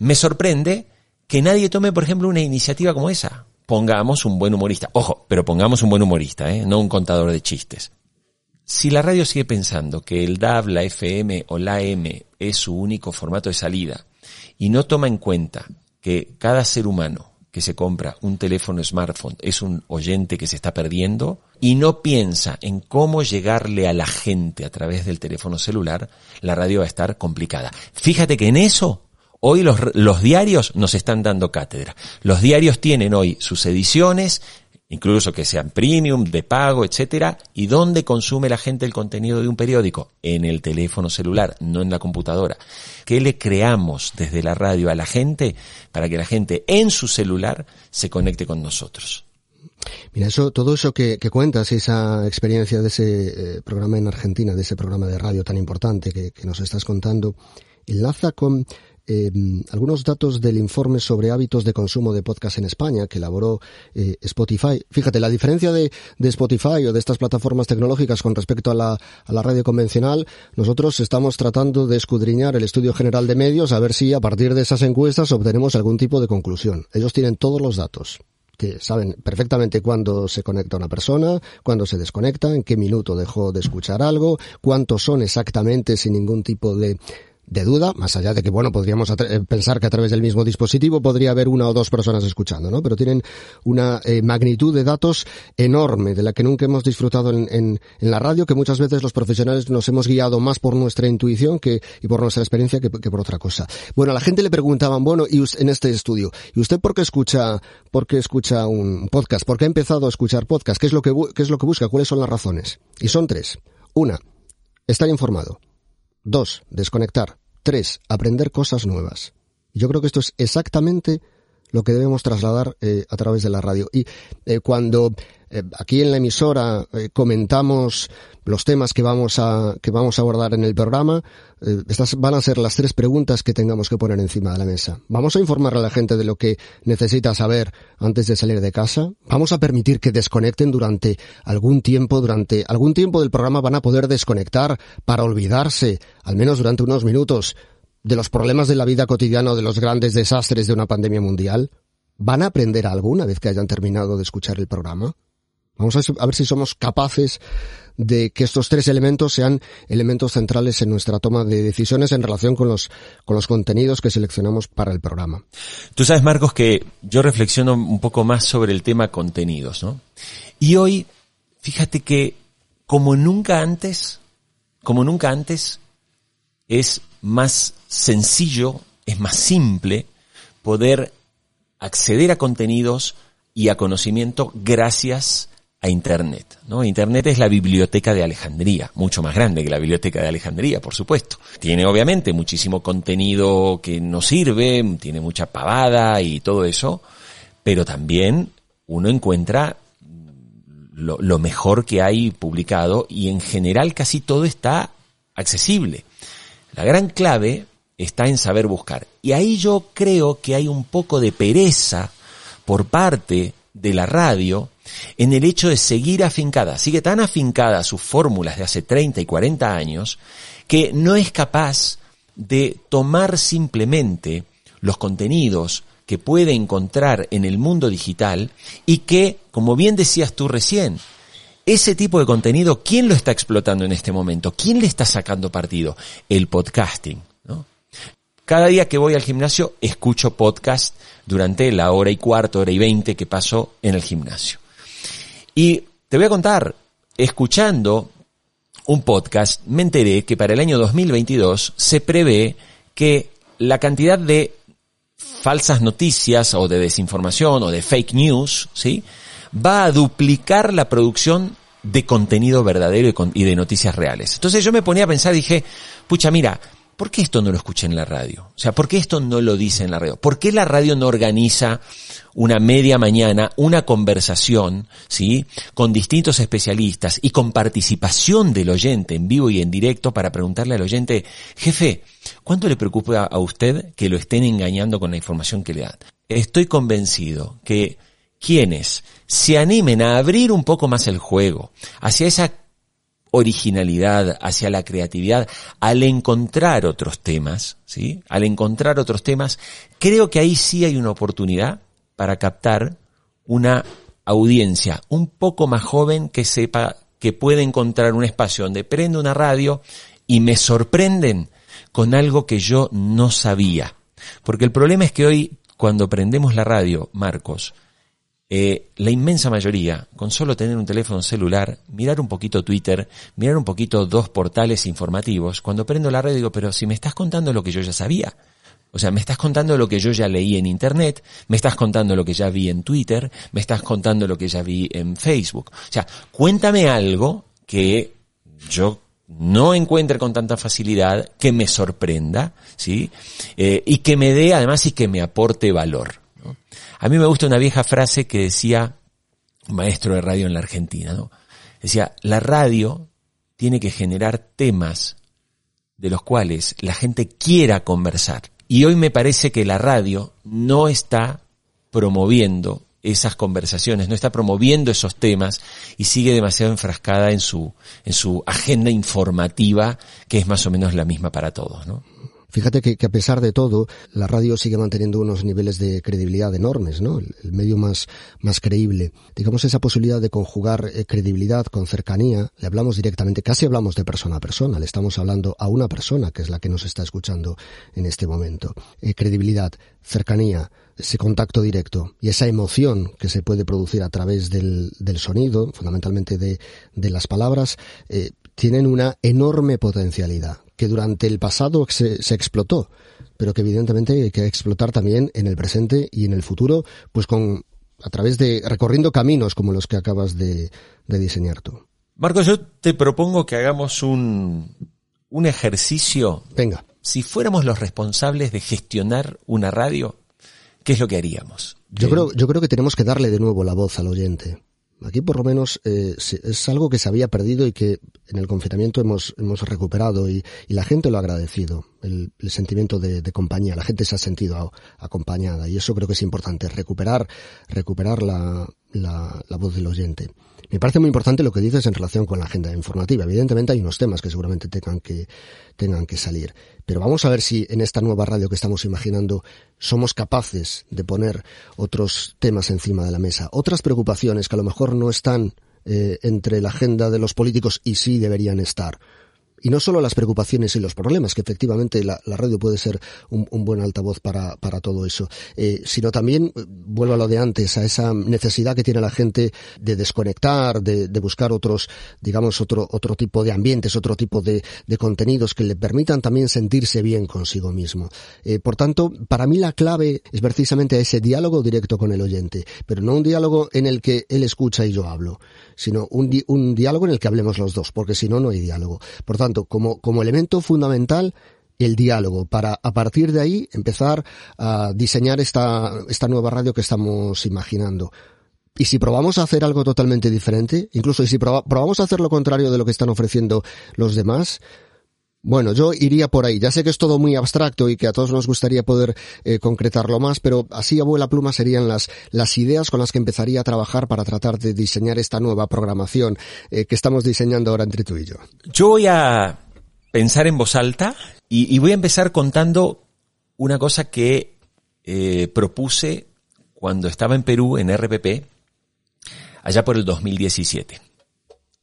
me sorprende que nadie tome, por ejemplo, una iniciativa como esa. Pongamos un buen humorista. Ojo, pero pongamos un buen humorista, ¿eh? no un contador de chistes. Si la radio sigue pensando que el DAB, la FM o la M es su único formato de salida y no toma en cuenta que cada ser humano que se compra un teléfono smartphone es un oyente que se está perdiendo y no piensa en cómo llegarle a la gente a través del teléfono celular, la radio va a estar complicada. Fíjate que en eso Hoy los, los, diarios nos están dando cátedra. Los diarios tienen hoy sus ediciones, incluso que sean premium, de pago, etcétera. ¿Y dónde consume la gente el contenido de un periódico? En el teléfono celular, no en la computadora. ¿Qué le creamos desde la radio a la gente para que la gente en su celular se conecte con nosotros? Mira, eso, todo eso que, cuentas, esa experiencia de ese eh, programa en Argentina, de ese programa de radio tan importante que, que nos estás contando, enlaza con eh, algunos datos del informe sobre hábitos de consumo de podcast en España que elaboró eh, Spotify. Fíjate, la diferencia de, Spotify o de estas plataformas tecnológicas con respecto a la, a la radio convencional, nosotros estamos tratando de escudriñar el estudio general de medios a ver si a partir de esas encuestas obtenemos algún tipo de conclusión. Ellos tienen todos los datos que saben perfectamente cuándo se conecta una persona, cuándo se desconecta, en qué minuto dejó de escuchar algo, cuántos son exactamente sin ningún tipo de, de duda, más allá de que, bueno, podríamos eh, pensar que a través del mismo dispositivo podría haber una o dos personas escuchando, ¿no? Pero tienen una eh, magnitud de datos enorme, de la que nunca hemos disfrutado en, en, la radio, que muchas veces los profesionales nos hemos guiado más por nuestra intuición que, y por nuestra experiencia que, por otra cosa. Bueno, a la gente le preguntaban, bueno, y en este estudio, ¿y usted por qué escucha, por qué escucha un podcast? ¿Por qué ha empezado a escuchar podcast? ¿Qué es lo que, qué es lo que busca? ¿Cuáles son las razones? Y son tres. Una, estar informado. Dos, desconectar. Tres, aprender cosas nuevas. Yo creo que esto es exactamente lo que debemos trasladar eh, a través de la radio. Y eh, cuando eh, aquí en la emisora comentamos los temas que vamos a que vamos a abordar en el programa, estas van a ser las tres preguntas que tengamos que poner encima de la mesa. Vamos a informar a la gente de lo que necesita saber antes de salir de casa. Vamos a permitir que desconecten durante algún tiempo, durante algún tiempo del programa van a poder desconectar para olvidarse, al menos durante unos minutos de los problemas de la vida cotidiana o de los grandes desastres de una pandemia mundial? ¿Van a aprender algo una vez que hayan terminado de escuchar el programa? Vamos a ver si somos capaces de que estos tres elementos sean elementos centrales en nuestra toma de decisiones en relación con los, con los contenidos que seleccionamos para el programa. Tú sabes, Marcos, que yo reflexiono un poco más sobre el tema contenidos, ¿no? Y hoy, fíjate que como nunca antes, como nunca antes, es más sencillo, es más simple poder acceder a contenidos y a conocimiento gracias Internet. ¿no? Internet es la biblioteca de Alejandría, mucho más grande que la biblioteca de Alejandría, por supuesto. Tiene obviamente muchísimo contenido que nos sirve, tiene mucha pavada y todo eso, pero también uno encuentra lo, lo mejor que hay publicado y en general casi todo está accesible. La gran clave está en saber buscar. Y ahí yo creo que hay un poco de pereza por parte de la radio en el hecho de seguir afincada. Sigue tan afincada sus fórmulas de hace 30 y 40 años que no es capaz de tomar simplemente los contenidos que puede encontrar en el mundo digital y que, como bien decías tú recién, ese tipo de contenido, ¿quién lo está explotando en este momento? ¿Quién le está sacando partido? El podcasting. ¿no? Cada día que voy al gimnasio escucho podcast durante la hora y cuarto, hora y veinte que paso en el gimnasio. Y te voy a contar, escuchando un podcast, me enteré que para el año 2022 se prevé que la cantidad de falsas noticias o de desinformación o de fake news, ¿sí? va a duplicar la producción de contenido verdadero y de noticias reales. Entonces yo me ponía a pensar dije, pucha, mira, ¿por qué esto no lo escuché en la radio? O sea, ¿por qué esto no lo dice en la radio? ¿Por qué la radio no organiza una media mañana, una conversación, ¿sí? Con distintos especialistas y con participación del oyente en vivo y en directo para preguntarle al oyente, jefe, ¿cuánto le preocupa a usted que lo estén engañando con la información que le dan? Estoy convencido que quienes se animen a abrir un poco más el juego hacia esa originalidad, hacia la creatividad, al encontrar otros temas, ¿sí? Al encontrar otros temas, creo que ahí sí hay una oportunidad para captar una audiencia un poco más joven que sepa que puede encontrar un espacio donde prende una radio y me sorprenden con algo que yo no sabía. Porque el problema es que hoy, cuando prendemos la radio, Marcos, eh, la inmensa mayoría, con solo tener un teléfono celular, mirar un poquito Twitter, mirar un poquito dos portales informativos, cuando prendo la radio digo, pero si me estás contando lo que yo ya sabía. O sea, me estás contando lo que yo ya leí en Internet, me estás contando lo que ya vi en Twitter, me estás contando lo que ya vi en Facebook. O sea, cuéntame algo que yo no encuentre con tanta facilidad, que me sorprenda, ¿sí? Eh, y que me dé además y que me aporte valor. A mí me gusta una vieja frase que decía un maestro de radio en la Argentina, ¿no? Decía, la radio tiene que generar temas de los cuales la gente quiera conversar. Y hoy me parece que la radio no está promoviendo esas conversaciones, no está promoviendo esos temas y sigue demasiado enfrascada en su, en su agenda informativa, que es más o menos la misma para todos, ¿no? Fíjate que, a pesar de todo, la radio sigue manteniendo unos niveles de credibilidad enormes, ¿no? El, medio más, más creíble. Digamos esa posibilidad de conjugar eh, credibilidad con cercanía. Le hablamos directamente, casi hablamos de persona a persona. Le estamos hablando a una persona que es la que nos está escuchando en este momento. Eh, credibilidad, cercanía, ese contacto directo y esa emoción que se puede producir a través del, del sonido, fundamentalmente de, de las palabras, eh, tienen una enorme potencialidad que durante el pasado se, se, explotó, pero que evidentemente hay que explotar también en el presente y en el futuro, pues con a través de recorriendo caminos como los que acabas de, de diseñar tú. Marcos, yo te propongo que hagamos un, un ejercicio. Venga. Si fuéramos los responsables de gestionar una radio, ¿qué es lo que haríamos? Yo creo, yo creo que tenemos que darle de nuevo la voz al oyente. Aquí por lo menos eh, es algo que se había perdido y que en el confinamiento hemos, hemos recuperado y, la gente lo ha agradecido, el, el sentimiento de, de, compañía, la gente se ha sentido acompañada y eso creo que es importante, recuperar, recuperar la, la, la voz del oyente. Me parece muy importante lo que dices en relación con la agenda informativa. Evidentemente hay unos temas que seguramente tengan que, tengan que salir. Pero vamos a ver si en esta nueva radio que estamos imaginando somos capaces de poner otros temas encima de la mesa, otras preocupaciones que a lo mejor no están eh, entre la agenda de los políticos y sí deberían estar y no solo las preocupaciones y los problemas, que efectivamente la, radio puede ser un, buen altavoz para, para todo eso, eh, sino también, eh, vuelvo a lo de antes, a esa necesidad que tiene la gente de desconectar, de, buscar otros, digamos, otro, otro tipo de ambientes, otro tipo de, contenidos que le permitan también sentirse bien consigo mismo. Eh, por tanto, para mí la clave es precisamente ese diálogo directo con el oyente, pero no un diálogo en el que él escucha y yo hablo, sino un, un diálogo en el que hablemos los dos, porque si no, no hay diálogo. Por como, como elemento fundamental, el diálogo para a partir de ahí empezar a diseñar esta, esta nueva radio que estamos imaginando. Y si probamos a hacer algo totalmente diferente, incluso y si proba, probamos a hacer lo contrario de lo que están ofreciendo los demás, bueno, yo iría por ahí. Ya sé que es todo muy abstracto y que a todos nos gustaría poder eh, concretarlo más, pero así a vuela pluma serían las, las ideas con las que empezaría a trabajar para tratar de diseñar esta nueva programación eh, que estamos diseñando ahora entre tú y yo. Yo voy a pensar en voz alta y, voy a empezar contando una cosa que eh, propuse cuando estaba en Perú en RPP, allá por el 2017.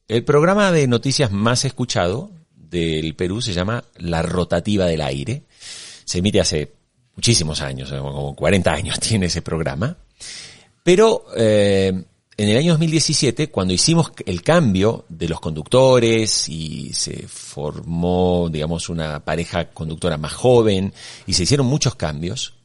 El programa de noticias más escuchado del Perú se llama La Rotativa del Aire. Se emite hace muchísimos años, como 40 años tiene ese programa. Pero eh, en el año 2017, cuando hicimos el cambio de los conductores y se formó, digamos, una pareja conductora más joven y se hicieron muchos cambios,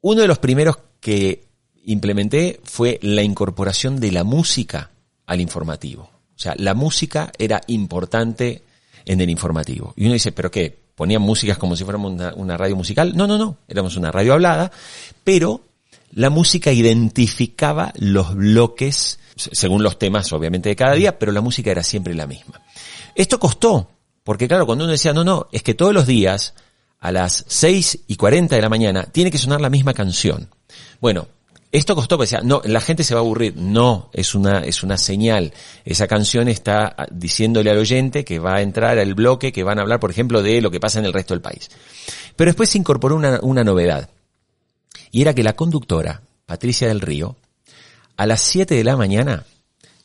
uno de los primeros que implementé fue la incorporación de la música al informativo. O sea, la música era importante en el informativo. Y uno dice, ¿pero qué? ponían músicas como si fuéramos una, una radio musical. No, no, no, éramos una radio hablada, pero la música identificaba los bloques, según los temas obviamente de cada día, pero la música era siempre la misma. Esto costó, porque claro, cuando uno decía, no, no, es que todos los días, a las 6 y 40 de la mañana, tiene que sonar la misma canción. Bueno, esto costó, decía, no, la gente se va a aburrir. No, es una, es una señal. Esa canción está diciéndole al oyente que va a entrar al bloque, que van a hablar, por ejemplo, de lo que pasa en el resto del país. Pero después se incorporó una, una novedad. Y era que la conductora, Patricia del Río, a las 7 de la mañana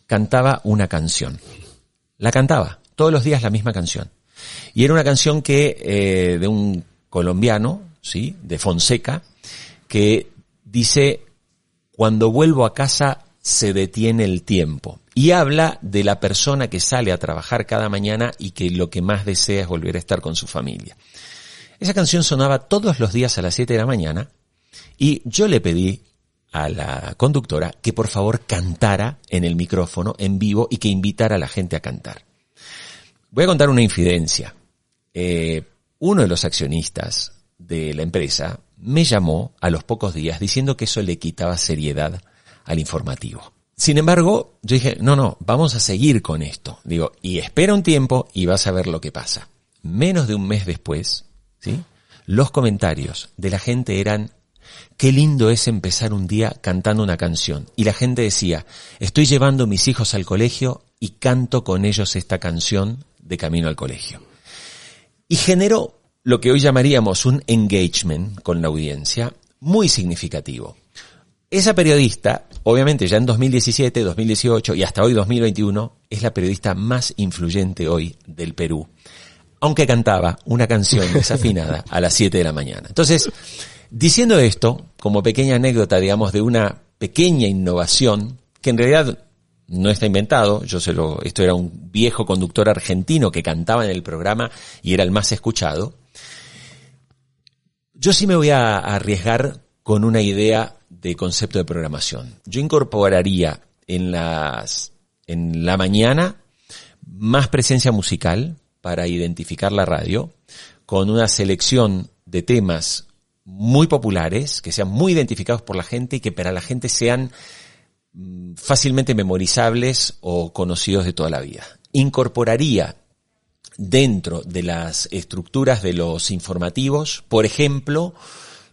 cantaba una canción. La cantaba, todos los días la misma canción. Y era una canción que, eh, de un colombiano, sí, de Fonseca, que dice, cuando vuelvo a casa se detiene el tiempo. Y habla de la persona que sale a trabajar cada mañana y que lo que más desea es volver a estar con su familia. Esa canción sonaba todos los días a las 7 de la mañana y yo le pedí a la conductora que por favor cantara en el micrófono en vivo y que invitara a la gente a cantar. Voy a contar una infidencia. Eh, uno de los accionistas de la empresa me llamó a los pocos días diciendo que eso le quitaba seriedad al informativo. Sin embargo, yo dije, no, no, vamos a seguir con esto. Digo, y espera un tiempo y vas a ver lo que pasa. Menos de un mes después, ¿sí? Los comentarios de la gente eran, qué lindo es empezar un día cantando una canción. Y la gente decía, estoy llevando mis hijos al colegio y canto con ellos esta canción de camino al colegio. Y generó lo que hoy llamaríamos un engagement con la audiencia muy significativo. Esa periodista, obviamente ya en 2017, 2018 y hasta hoy 2021, es la periodista más influyente hoy del Perú, aunque cantaba una canción desafinada a las 7 de la mañana. Entonces, diciendo esto, como pequeña anécdota, digamos, de una pequeña innovación, que en realidad no está inventado, yo se lo, esto era un viejo conductor argentino que cantaba en el programa y era el más escuchado, yo sí me voy a arriesgar con una idea de concepto de programación. Yo incorporaría en las, en la mañana más presencia musical para identificar la radio, con una selección de temas muy populares, que sean muy identificados por la gente y que para la gente sean mm, fácilmente memorizables o conocidos de toda la vida. Incorporaría dentro de las estructuras de los informativos, por ejemplo,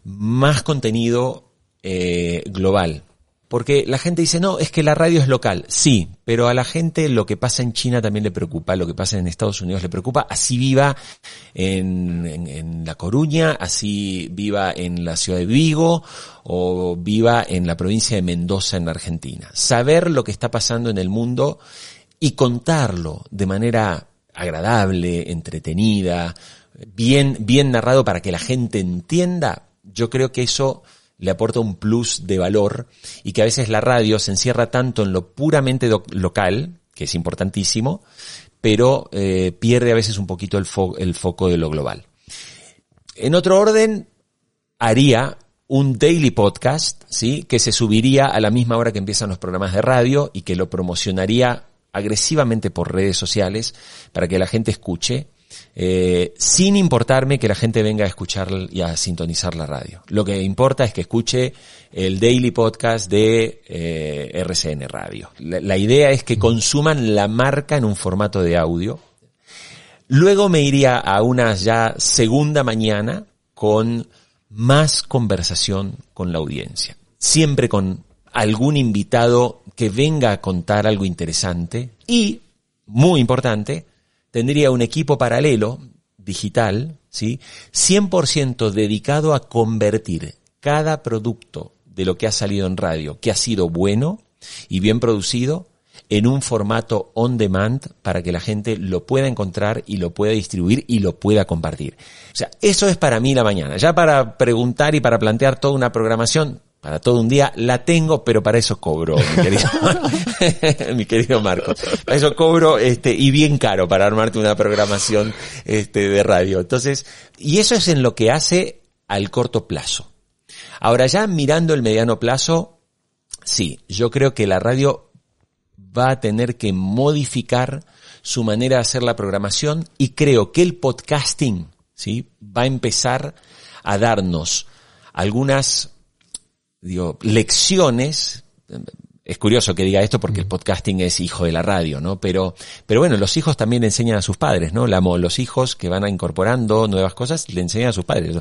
más contenido eh, global. Porque la gente dice, no, es que la radio es local. Sí, pero a la gente lo que pasa en China también le preocupa, lo que pasa en Estados Unidos le preocupa, así viva en, La Coruña, así viva en la ciudad de Vigo o viva en la provincia de Mendoza en Argentina. Saber lo que está pasando en el mundo y contarlo de manera agradable, entretenida, bien, bien narrado para que la gente entienda, yo creo que eso le aporta un plus de valor y que a veces la radio se encierra tanto en lo puramente local, que es importantísimo, pero eh, pierde a veces un poquito el, el foco de lo global. En otro orden, haría un daily podcast, ¿sí? Que se subiría a la misma hora que empiezan los programas de radio y que lo promocionaría agresivamente por redes sociales para que la gente escuche, eh, sin importarme que la gente venga a escuchar y a sintonizar la radio. Lo que importa es que escuche el daily podcast de eh, RCN Radio. La, idea es que consuman la marca en un formato de audio. Luego me iría a una ya segunda mañana con más conversación con la audiencia. Siempre con algún invitado que venga a contar algo interesante y, muy importante, tendría un equipo paralelo, digital, ¿sí? 100% dedicado a convertir cada producto de lo que ha salido en radio, que ha sido bueno y bien producido, en un formato on demand para que la gente lo pueda encontrar y lo pueda distribuir y lo pueda compartir. O sea, eso es para mí la mañana. Ya para preguntar y para plantear toda una programación, para todo un día, la tengo, pero para eso cobro, mi querido, mi querido Marco. Para eso cobro, este, y bien caro para armarte una programación, este, de radio. Entonces, y eso es en lo que hace al corto plazo. Ahora ya mirando el mediano plazo, sí, yo creo que la radio va a tener que modificar su manera de hacer la programación y creo que el podcasting, ¿sí? va a empezar a darnos algunas digo, lecciones es curioso que diga esto porque el mm. podcasting es hijo de la radio, ¿no? Pero, pero bueno, los hijos también le enseñan a sus padres, ¿no? los hijos que van incorporando nuevas cosas le enseñan a sus padres.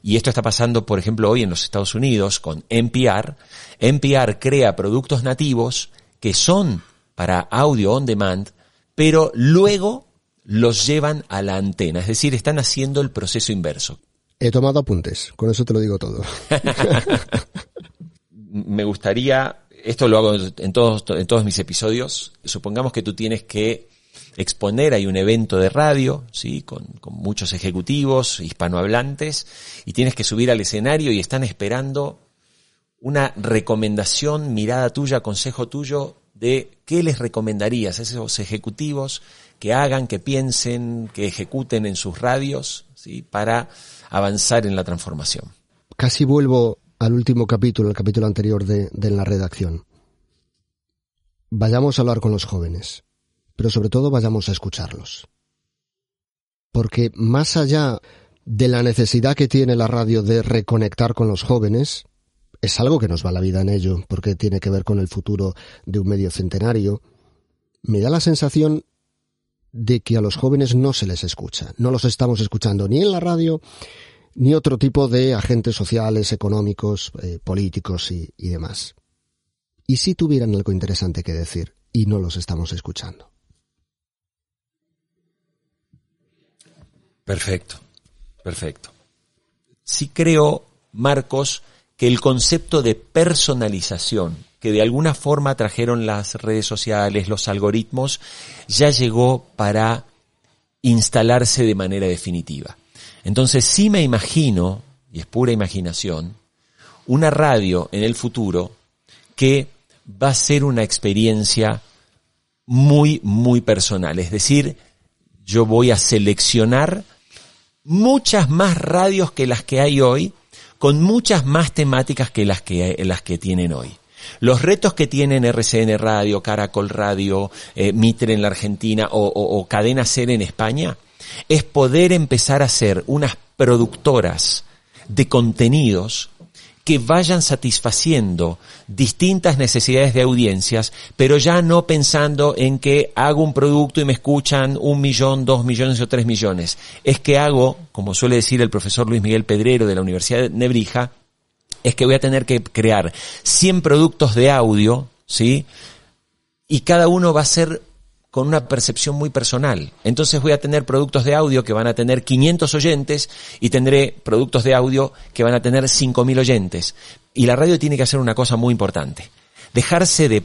Y esto está pasando, por ejemplo, hoy en los Estados Unidos con NPR. NPR crea productos nativos que son para audio on demand, pero luego los llevan a la antena. Es decir, están haciendo el proceso inverso. He tomado apuntes, con eso te lo digo todo. Me gustaría esto lo hago en todos, en todos mis episodios. Supongamos que tú tienes que exponer, hay un evento de radio, ¿sí? Con, con, muchos ejecutivos hispanohablantes, y tienes que subir al escenario y están esperando una recomendación, mirada tuya, consejo tuyo de qué les recomendarías a esos ejecutivos que hagan, que piensen, que ejecuten en sus radios, ¿sí? Para avanzar en la transformación. Casi vuelvo al último capítulo, el capítulo anterior de, la redacción. Vayamos a hablar con los jóvenes, pero sobre todo vayamos a escucharlos. Porque más allá de la necesidad que tiene la radio de reconectar con los jóvenes, es algo que nos va la vida en ello, porque tiene que ver con el futuro de un medio centenario, me da la sensación de que a los jóvenes no se les escucha, no los estamos escuchando ni en la radio, ni otro tipo de agentes sociales, económicos, eh, políticos y, demás. ¿Y si tuvieran algo interesante que decir y no los estamos escuchando? Perfecto, perfecto. Sí creo, Marcos, que el concepto de personalización que de alguna forma trajeron las redes sociales, los algoritmos, ya llegó para instalarse de manera definitiva. Entonces sí me imagino, y es pura imaginación, una radio en el futuro que va a ser una experiencia muy, muy personal. Es decir, yo voy a seleccionar muchas más radios que las que hay hoy, con muchas más temáticas que las que, las que tienen hoy. Los retos que tienen RCN Radio, Caracol Radio, eh, Mitre en la Argentina o, o Cadena Ser en España es poder empezar a ser unas productoras de contenidos que vayan satisfaciendo distintas necesidades de audiencias, pero ya no pensando en que hago un producto y me escuchan un millón, dos millones o tres millones. Es que hago, como suele decir el profesor Luis Miguel Pedrero de la Universidad de Nebrija, es que voy a tener que crear 100 productos de audio, ¿sí? Y cada uno va a ser con una percepción muy personal. Entonces voy a tener productos de audio que van a tener 500 oyentes y tendré productos de audio que van a tener 5.000 oyentes. Y la radio tiene que hacer una cosa muy importante. Dejarse de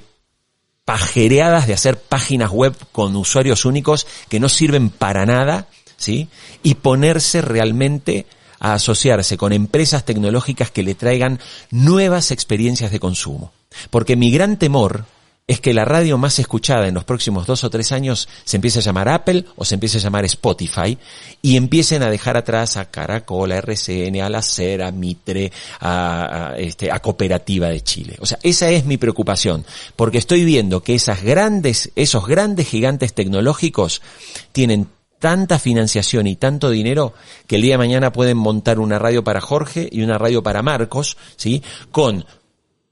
pajereadas de hacer páginas web con usuarios únicos que no sirven para nada, ¿sí? Y ponerse realmente a asociarse con empresas tecnológicas que le traigan nuevas experiencias de consumo. Porque mi gran temor es que la radio más escuchada en los próximos dos o tres años se empiece a llamar Apple o se empiece a llamar Spotify y empiecen a dejar atrás a Caracol, a RCN, a La Cera, a Mitre, a, este, a Cooperativa de Chile. O sea, esa es mi preocupación, porque estoy viendo que esas grandes, esos grandes gigantes tecnológicos tienen tanta financiación y tanto dinero que el día de mañana pueden montar una radio para Jorge y una radio para Marcos, ¿sí? Con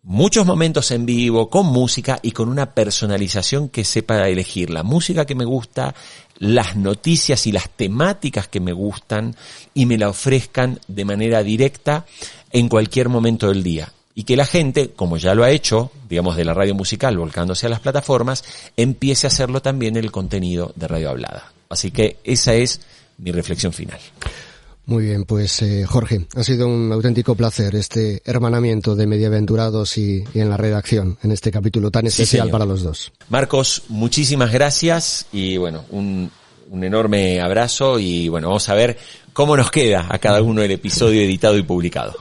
muchos momentos en vivo, con música y con una personalización que sepa elegir la música que me gusta, las noticias y las temáticas que me gustan y me la ofrezcan de manera directa en cualquier momento del día. Y que la gente, como ya lo ha hecho, digamos, de la radio musical volcándose a las plataformas, empiece a hacerlo también en el contenido de radio hablada. Así que esa es mi reflexión final. Muy bien, pues eh, Jorge, ha sido un auténtico placer este hermanamiento de mediaventurados y, y en la redacción, en este capítulo tan especial para los dos. Marcos, muchísimas gracias y bueno, un, un enorme abrazo y bueno, vamos a ver cómo nos queda a cada uno el episodio editado y publicado.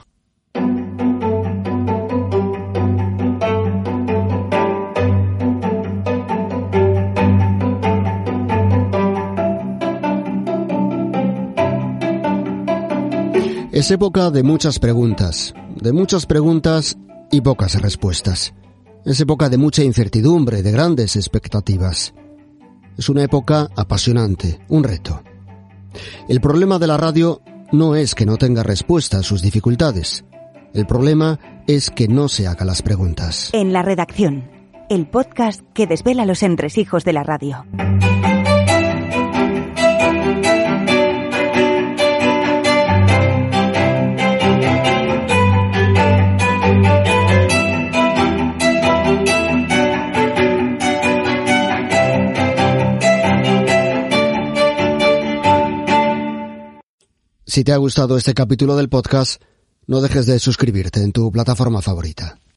Es época de muchas preguntas, de muchas preguntas y pocas respuestas. Es época de mucha incertidumbre, de grandes expectativas. Es una época apasionante, un reto. El problema de la radio no es que no tenga respuesta a sus dificultades. El problema es que no se haga las preguntas. En la redacción, el podcast que desvela los entresijos de la radio. Si te ha gustado este capítulo del podcast, no dejes de suscribirte en tu plataforma favorita.